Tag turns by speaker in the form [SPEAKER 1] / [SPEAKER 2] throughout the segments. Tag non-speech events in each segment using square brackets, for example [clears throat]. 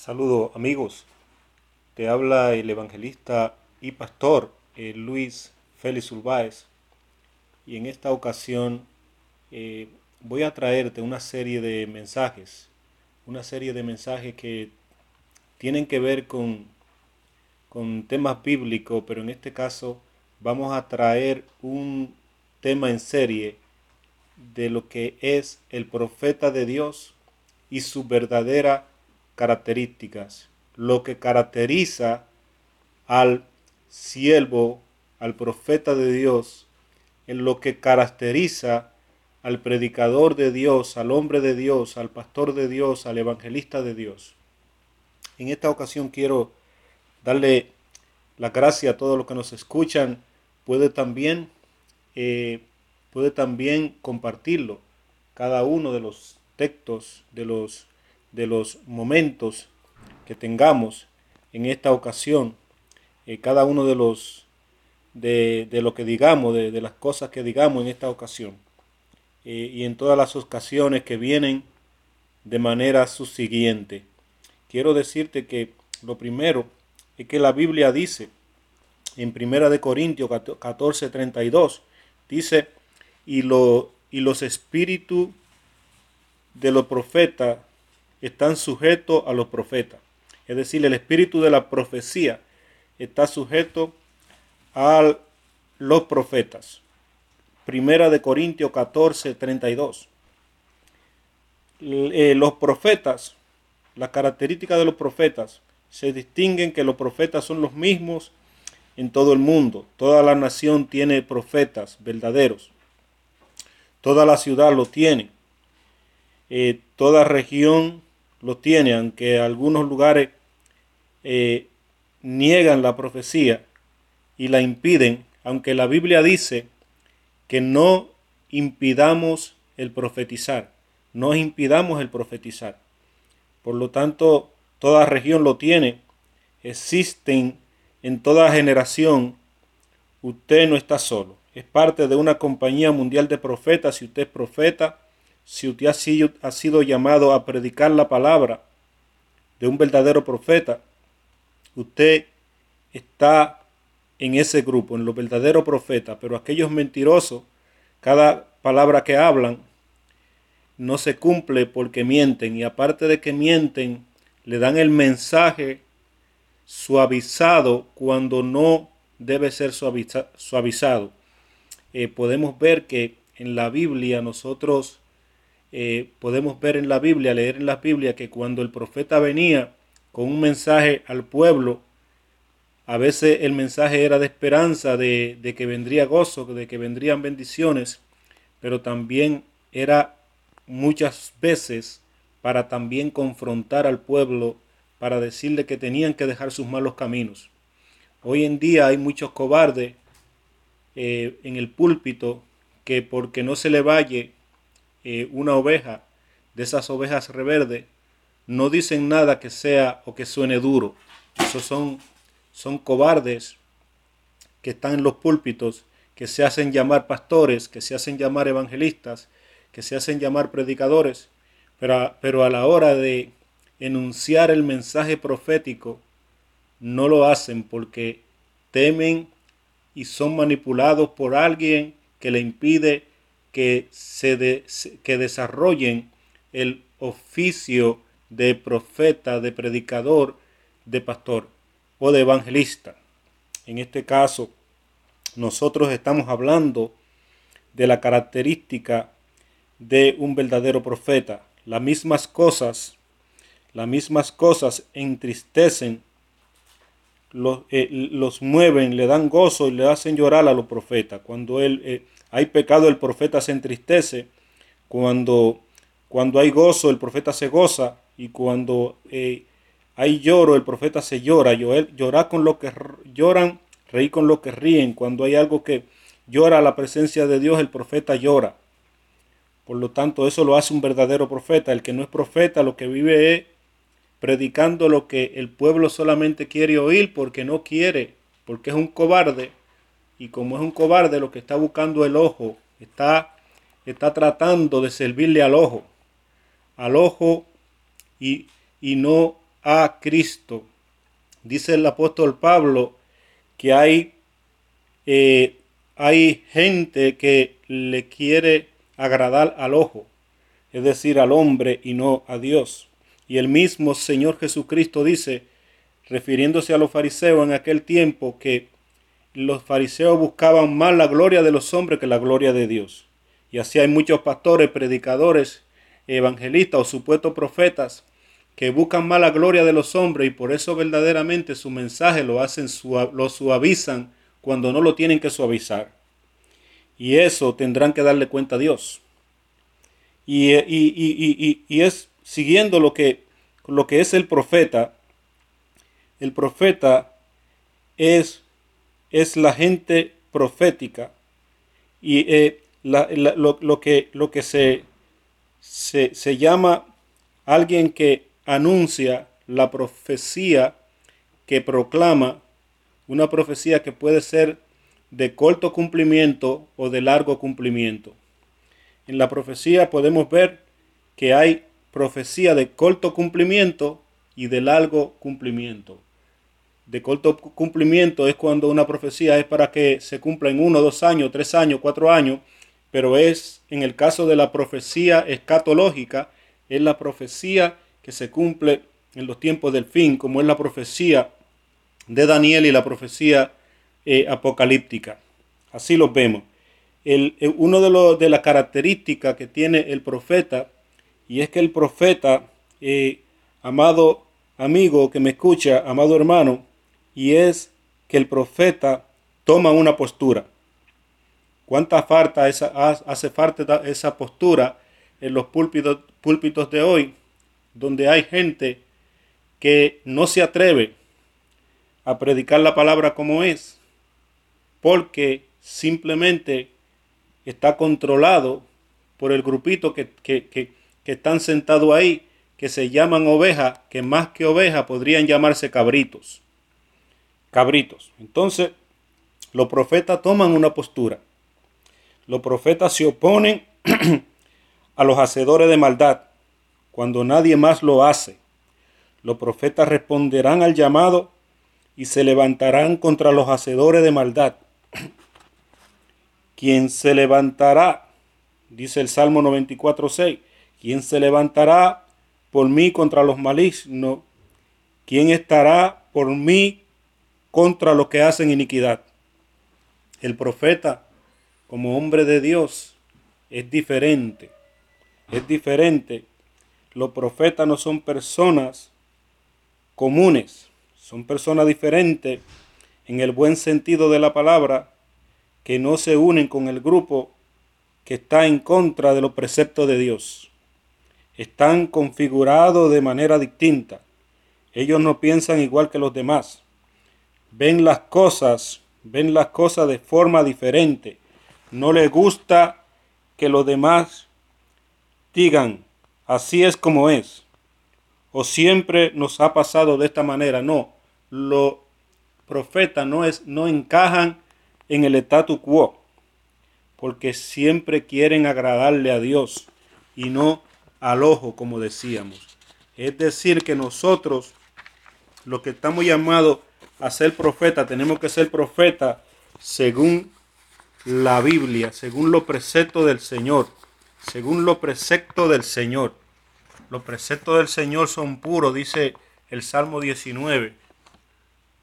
[SPEAKER 1] Saludos amigos, te habla el evangelista y pastor eh, Luis Félix Urbáez y en esta ocasión eh, voy a traerte una serie de mensajes, una serie de mensajes que tienen que ver con, con temas bíblicos, pero en este caso vamos a traer un tema en serie de lo que es el profeta de Dios y su verdadera características, lo que caracteriza al siervo, al profeta de Dios, en lo que caracteriza al predicador de Dios, al hombre de Dios, al pastor de Dios, al evangelista de Dios. En esta ocasión quiero darle la gracia a todos los que nos escuchan. Puede también, eh, puede también compartirlo. Cada uno de los textos, de los de los momentos que tengamos en esta ocasión, eh, cada uno de los de, lo que digamos, de, las cosas que digamos en esta ocasión, eh, y en todas las ocasiones que vienen de manera subsiguiente. Quiero decirte que lo primero es que la Biblia dice en Primera de Corintios 14, 32, dice, y, lo, y los espíritus de los profetas están sujetos a los profetas. Es decir, el espíritu de la profecía está sujeto a los profetas. Primera de Corintios 14, 32. Eh, los profetas, las características de los profetas, se distinguen que los profetas son los mismos en todo el mundo. Toda la nación tiene profetas verdaderos. Toda la ciudad lo tiene. Eh, toda región lo tiene, aunque algunos lugares eh, niegan la profecía y la impiden, aunque la Biblia dice que no impidamos el profetizar, no impidamos el profetizar. Por lo tanto, toda región lo tiene, existen en toda generación, usted no está solo, es parte de una compañía mundial de profetas, si usted es profeta, si usted ha sido, ha sido llamado a predicar la palabra de un verdadero profeta, usted está en ese grupo, en los verdaderos profetas, pero aquellos mentirosos, cada palabra que hablan no se cumple porque mienten y aparte de que mienten, le dan el mensaje suavizado cuando no debe ser suavizado. Eh, podemos ver que en la Biblia nosotros eh, podemos ver en la Biblia, leer en la Biblia, que cuando el profeta venía con un mensaje al pueblo, a veces el mensaje era de esperanza, de, de que vendría gozo, de que vendrían bendiciones, pero también era muchas veces para también confrontar al pueblo, para decirle que tenían que dejar sus malos caminos. Hoy en día hay muchos cobardes eh, en el púlpito que porque no se le valle eh, una oveja de esas ovejas reverde, no dicen nada que sea o que suene duro. Esos son, son cobardes que están en los púlpitos, que se hacen llamar pastores, que se hacen llamar evangelistas, que se hacen llamar predicadores, pero pero a la hora de enunciar el mensaje profético, no lo hacen porque temen y son manipulados por alguien que le impide que, se que desarrollen el oficio de profeta, de predicador, de pastor o de evangelista. En este caso, nosotros estamos hablando de la característica de un verdadero profeta. Las mismas cosas, las mismas cosas entristecen, los, eh, los mueven, le dan gozo y le hacen llorar a los profetas. Cuando él, eh, hay pecado, el profeta se entristece. Cuando, cuando hay gozo, el profeta se goza. Y cuando eh, hay lloro, el profeta se llora. Llorar con lo que lloran, reír con lo que ríen. Cuando hay algo que llora la presencia de Dios, el profeta llora. Por lo tanto, eso lo hace un verdadero profeta. El que no es profeta, lo que vive es predicando lo que el pueblo solamente quiere oír porque no quiere, porque es un cobarde y como es un cobarde lo que está buscando el ojo, está, está tratando de servirle al ojo, al ojo y, y no a Cristo. Dice el apóstol Pablo que hay, eh, hay gente que le quiere agradar al ojo, es decir, al hombre y no a Dios. Y el mismo Señor Jesucristo dice, refiriéndose a los fariseos en aquel tiempo, que los fariseos buscaban más la gloria de los hombres que la gloria de Dios. Y así hay muchos pastores, predicadores, evangelistas o supuestos profetas que buscan más la gloria de los hombres y por eso verdaderamente su mensaje lo hacen lo suavizan cuando no lo tienen que suavizar. Y eso tendrán que darle cuenta a Dios. Y, y es siguiendo lo que, lo que es el profeta. El profeta es, es la gente profética. Y eh, lo, que, lo que se, se, llama alguien que anuncia la profecía que proclama, una profecía que puede ser de corto cumplimiento o de largo cumplimiento. En la profecía podemos ver que hay profecía de corto cumplimiento y de largo cumplimiento. De corto cumplimiento es cuando una profecía es para que se cumpla en uno, dos años, tres años, cuatro años, pero es en el caso de la profecía escatológica, es la profecía que se cumple en los tiempos del fin, como es la profecía de Daniel y la profecía eh, apocalíptica. Así los vemos. El, uno de, de las características que tiene el profeta, y es que el profeta, eh, amado amigo que me escucha, amado hermano, y es que el profeta toma una postura. ¿Cuánta falta esa, hace falta esa postura en los púlpitos, púlpitos de hoy, donde hay gente que no se atreve a predicar la palabra como es, porque simplemente está controlado por el grupito que, que, están sentados ahí, que se llaman ovejas, que más que ovejas podrían llamarse cabritos. Cabritos. Entonces, los profetas toman una postura los profetas se oponen [clears throat] a los hacedores de maldad cuando nadie más lo hace. Los profetas responderán al llamado y se levantarán contra los hacedores de maldad. [clears throat] Quien se levantará, dice el Salmo 94.6, quien se levantará por mí contra los malignos, quien estará por mí contra los que hacen iniquidad. El profeta como hombre de Dios es diferente. Es diferente. Los profetas no son personas comunes, son personas diferentes en el buen sentido de la palabra, que no se unen con el grupo que está en contra de los preceptos de Dios. Están configurados de manera distinta. Ellos no piensan igual que los demás. Ven las cosas, ven las cosas de forma diferente no le gusta que los demás digan, así es como es. O siempre nos ha pasado de esta manera. No, los profetas no, es, no encajan en el statu quo, porque siempre quieren agradarle a Dios y no al ojo, como decíamos. Es decir, que nosotros, los que estamos llamados a ser profeta, tenemos que ser profeta según la Biblia, según los preceptos del Señor, según los preceptos del Señor. Los preceptos del Señor son puros, dice el Salmo 19.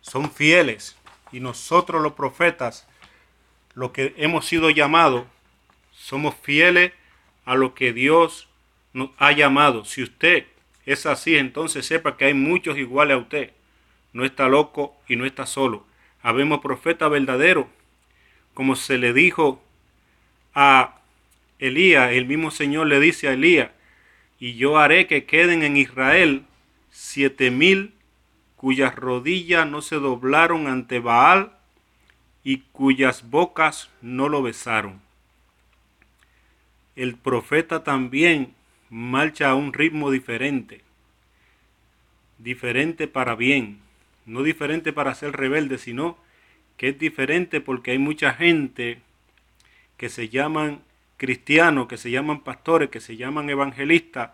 [SPEAKER 1] Son fieles. Y nosotros los profetas, los que hemos sido llamados, somos fieles a lo que Dios nos ha llamado. Si usted es así, entonces sepa que hay muchos iguales a usted. No está loco y no está solo. Habemos profetas verdaderos como se le dijo a Elías, el mismo Señor le dice a Elías, y yo haré que queden en Israel siete mil cuyas rodillas no se doblaron ante Baal y cuyas bocas no lo besaron. El profeta también marcha a un ritmo diferente, diferente para bien, no diferente para ser rebelde, sino que es diferente porque hay mucha gente que se llaman cristianos, que se llaman pastores, que se llaman evangelistas,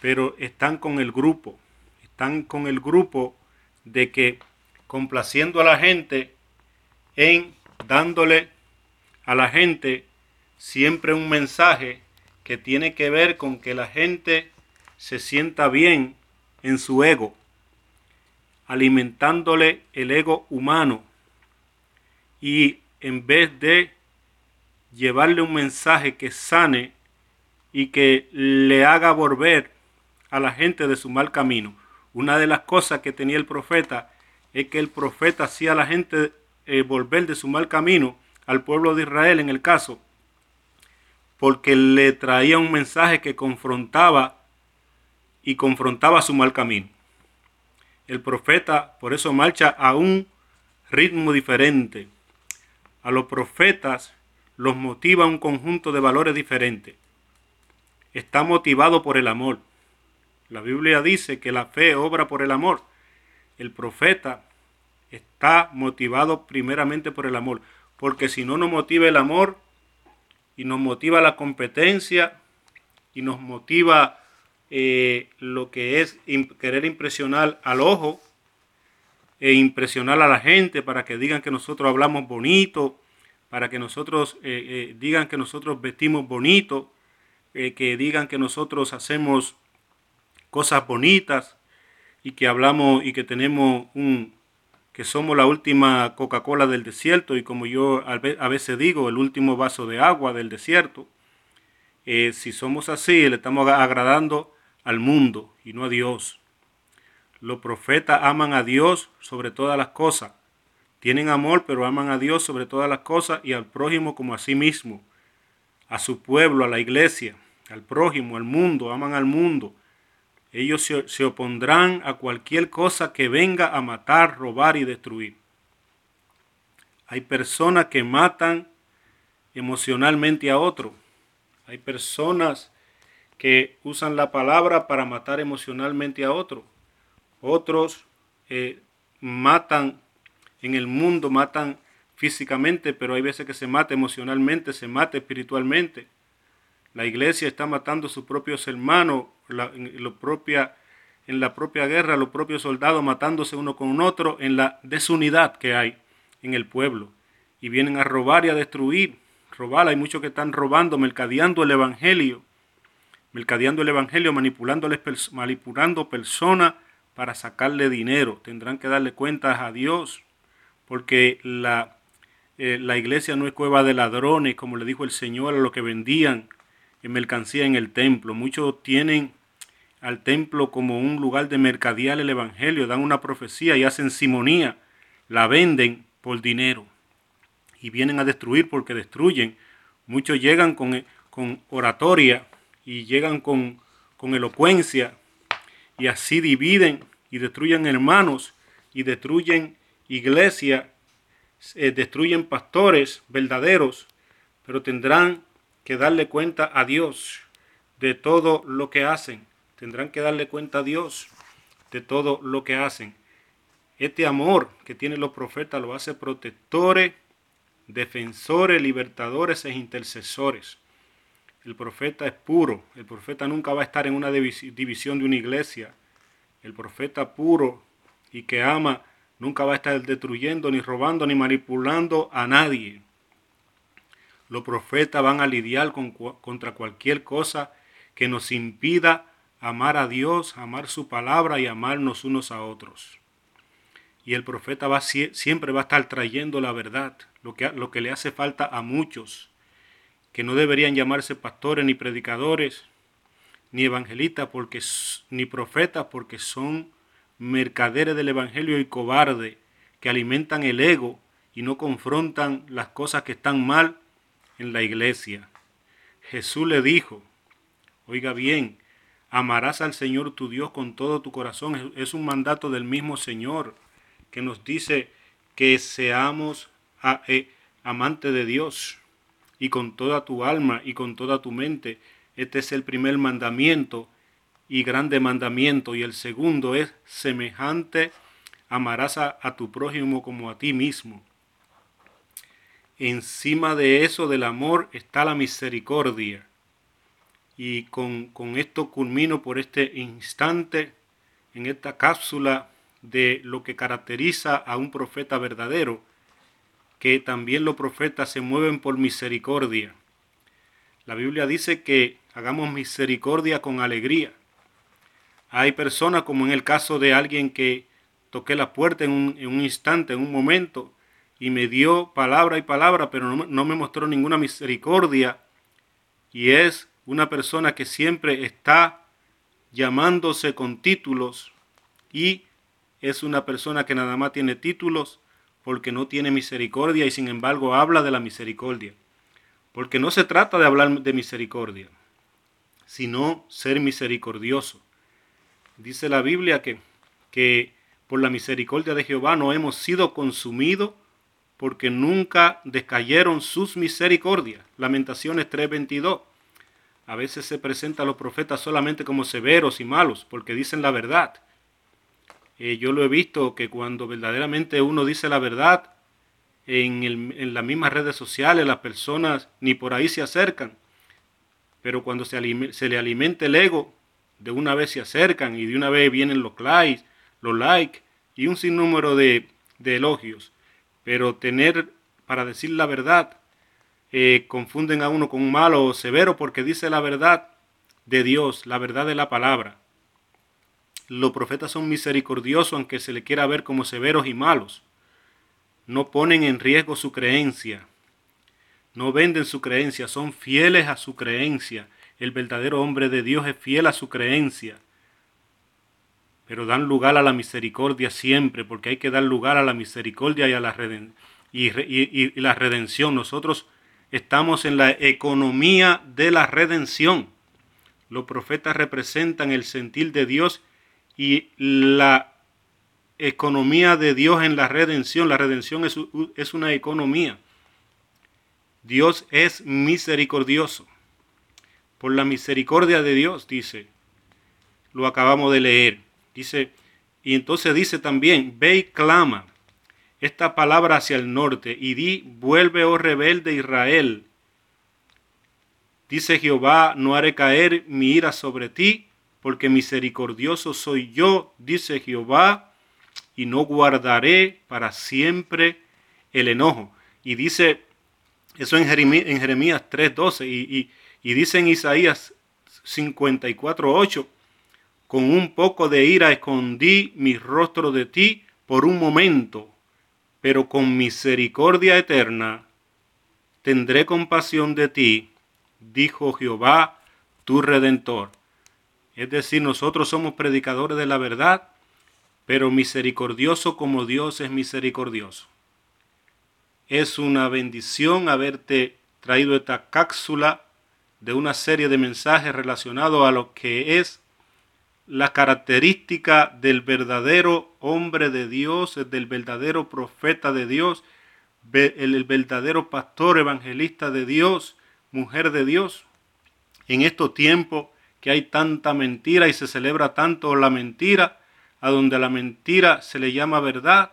[SPEAKER 1] pero están con el grupo, están con el grupo de que complaciendo a la gente en dándole a la gente siempre un mensaje que tiene que ver con que la gente se sienta bien en su ego, alimentándole el ego humano y en vez de llevarle un mensaje que sane y que le haga volver a la gente de su mal camino. Una de las cosas que tenía el profeta es que el profeta hacía a la gente eh, volver de su mal camino al pueblo de Israel en el caso, porque le traía un mensaje que confrontaba y confrontaba su mal camino. El profeta por eso marcha a un ritmo diferente. A los profetas los motiva un conjunto de valores diferentes. Está motivado por el amor. La Biblia dice que la fe obra por el amor. El profeta está motivado primeramente por el amor, porque si no nos motiva el amor y nos motiva la competencia y nos motiva eh, lo que es querer impresionar al ojo e impresionar a la gente para que digan que nosotros hablamos bonito, para que nosotros eh, eh, digan que nosotros vestimos bonito, que digan que nosotros hacemos cosas bonitas y que hablamos y que tenemos un que somos la última Coca-Cola del desierto y como yo a veces digo, el último vaso de agua del desierto. si somos así, le estamos agradando al mundo y no a Dios. Los profetas aman a Dios sobre todas las cosas. Tienen amor, pero aman a Dios sobre todas las cosas y al prójimo como a sí mismo, a su pueblo, a la iglesia, al prójimo, al mundo, aman al mundo. Ellos se, se opondrán a cualquier cosa que venga a matar, robar y destruir. Hay personas que matan emocionalmente a otro. Hay personas que usan la palabra para matar emocionalmente a otro. Otros eh, matan en el mundo, matan físicamente, pero hay veces que se mata emocionalmente, se mata espiritualmente. La iglesia está matando a sus propios hermanos, en, en la propia guerra, los propios soldados matándose uno con otro, en la desunidad que hay en el pueblo. Y vienen a robar y a destruir. Robar, hay muchos que están robando, mercadeando el evangelio mercadeando el Evangelio, manipulando personas para sacarle dinero. Tendrán que darle cuentas a Dios, porque la, eh, la iglesia no es cueva de ladrones, como le dijo el Señor a los que vendían en mercancía en el templo. Muchos tienen al templo como un lugar de mercadear el Evangelio, dan una profecía y hacen simonía, la venden por dinero y vienen a destruir porque destruyen. Muchos llegan con, con oratoria y llegan con, elocuencia y así dividen y destruyen hermanos y destruyen iglesia, eh, destruyen pastores verdaderos, pero tendrán que darle cuenta a Dios de todo lo que hacen. Tendrán que darle cuenta a Dios de todo lo que hacen. Este amor que tienen los profetas lo hace protectores, defensores, libertadores e intercesores. El profeta es puro. El profeta nunca va a estar en una división de una iglesia. El profeta puro y que ama nunca va a estar destruyendo, ni robando, ni manipulando a nadie. Los profetas van a lidiar contra cualquier cosa que nos impida amar a Dios, amar su palabra y amarnos unos a otros. Y el profeta va, siempre va a estar trayendo la verdad, lo que, lo que le hace falta a muchos que no deberían llamarse pastores ni predicadores ni evangelistas porque ni profetas porque son mercaderes del evangelio y cobardes que alimentan el ego y no confrontan las cosas que están mal en la iglesia. Jesús le dijo, oiga bien, amarás al Señor tu Dios con todo tu corazón. Es un mandato del mismo Señor que nos dice que seamos eh, amantes de Dios y con toda tu alma y con toda tu mente. Este es el primer mandamiento y grande mandamiento. Y el segundo es semejante, amarás a, tu prójimo como a ti mismo. Encima de eso del amor está la misericordia. Y con, con esto culmino por este instante en esta cápsula de lo que caracteriza a un profeta verdadero, que también los profetas se mueven por misericordia. La Biblia dice que hagamos misericordia con alegría. Hay personas como en el caso de alguien que toqué la puerta en un, instante, en un momento, y me dio palabra y palabra, pero no, no me mostró ninguna misericordia. Y es una persona que siempre está llamándose con títulos y es una persona que nada más tiene títulos porque no tiene misericordia y sin embargo habla de la misericordia. Porque no se trata de hablar de misericordia, sino ser misericordioso. Dice la Biblia que, que por la misericordia de Jehová no hemos sido consumidos porque nunca descayeron sus misericordias. Lamentaciones 3:22. A veces se presenta a los profetas solamente como severos y malos porque dicen la verdad. Eh, yo lo he visto que cuando verdaderamente uno dice la verdad, en, en, las mismas redes sociales las personas ni por ahí se acercan. Pero cuando se, se le alimenta el ego, de una vez se acercan y de una vez vienen los likes, los likes y un sinnúmero de, de elogios. Pero tener, para decir la verdad, eh, confunden a uno con un malo o severo porque dice la verdad de Dios, la verdad de la palabra. Los profetas son misericordiosos aunque se le quiera ver como severos y malos. No ponen en riesgo su creencia. No venden su creencia, son fieles a su creencia. El verdadero hombre de Dios es fiel a su creencia. Pero dan lugar a la misericordia siempre, porque hay que dar lugar a la misericordia y a la, y la redención. Nosotros Estamos en la economía de la redención. Los profetas representan el sentir de Dios y la economía de Dios en la redención. La redención es, es una economía. Dios es misericordioso. Por la misericordia de Dios, dice, lo acabamos de leer. Dice, y entonces dice también, ve y clama esta palabra hacia el norte y di, vuelve, oh rebelde Israel. Dice Jehová, no haré caer mi ira sobre ti, porque misericordioso soy yo, dice Jehová, y no guardaré para siempre el enojo. Y dice eso en Jeremías, en Jeremías 3.12 y, y dice en Isaías 54.8, con un poco de ira escondí mi rostro de ti por un momento, pero con misericordia eterna tendré compasión de ti, dijo Jehová, tu redentor. Es decir, nosotros somos predicadores de la verdad, pero misericordioso como Dios es misericordioso. Es una bendición haberte traído esta cápsula de una serie de mensajes relacionados a lo que es la característica del verdadero hombre de Dios, del verdadero profeta de Dios, el verdadero pastor evangelista de Dios, mujer de Dios. En estos tiempos que hay tanta mentira y se celebra tanto la mentira, a donde a la mentira se le llama verdad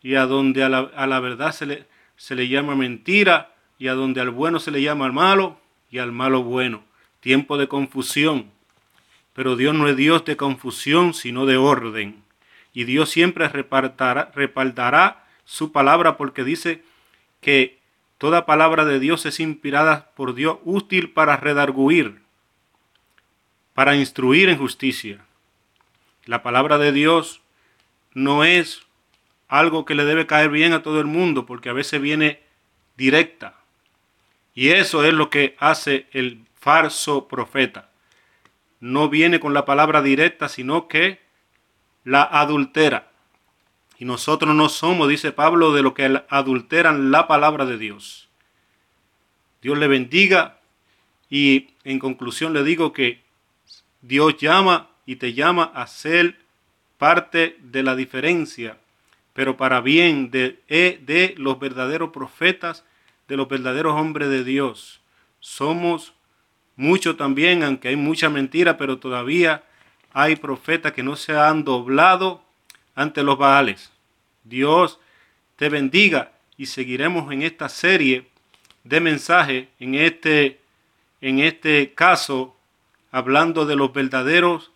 [SPEAKER 1] y a donde a la, verdad se le, se le llama mentira y a donde al bueno se le llama malo y al malo bueno. Tiempo de confusión pero Dios no es Dios de confusión, sino de orden. Y Dios siempre respaldará su palabra porque dice que toda palabra de Dios es inspirada por Dios, útil para redarguir, para instruir en justicia. La palabra de Dios no es algo que le debe caer bien a todo el mundo, porque a veces viene directa. Y eso es lo que hace el falso profeta no viene con la palabra directa, sino que la adultera. Y nosotros no somos, dice Pablo, de lo que adulteran la palabra de Dios. Dios le bendiga y en conclusión le digo que Dios llama y te llama a ser parte de la diferencia, pero para bien de, de los verdaderos profetas, de los verdaderos hombres de Dios. Somos mucho también, aunque hay mucha mentira, pero todavía hay profetas que no se han doblado ante los Baales. Dios te bendiga y seguiremos en esta serie de mensajes, en este, en este caso, hablando de los verdaderos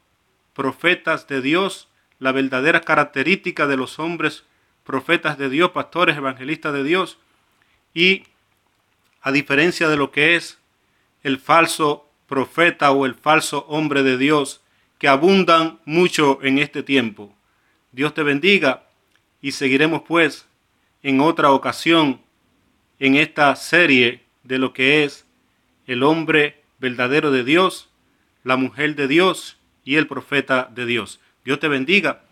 [SPEAKER 1] profetas de Dios, la verdadera característica de los hombres profetas de Dios, pastores, evangelistas de Dios, y a diferencia de lo que es el falso profeta o el falso hombre de Dios, que abundan mucho en este tiempo. Dios te bendiga y seguiremos pues en otra ocasión en esta serie de lo que es el hombre verdadero de Dios, la mujer de Dios y el profeta de Dios. Dios te bendiga.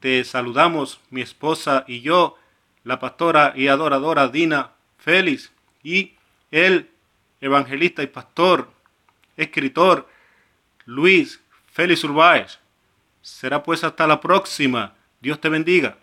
[SPEAKER 1] Te saludamos mi esposa y yo, la pastora y adoradora Dina Félix y el evangelista y pastor, escritor Luis Félix Urbáez. Será pues hasta la próxima. Dios te bendiga.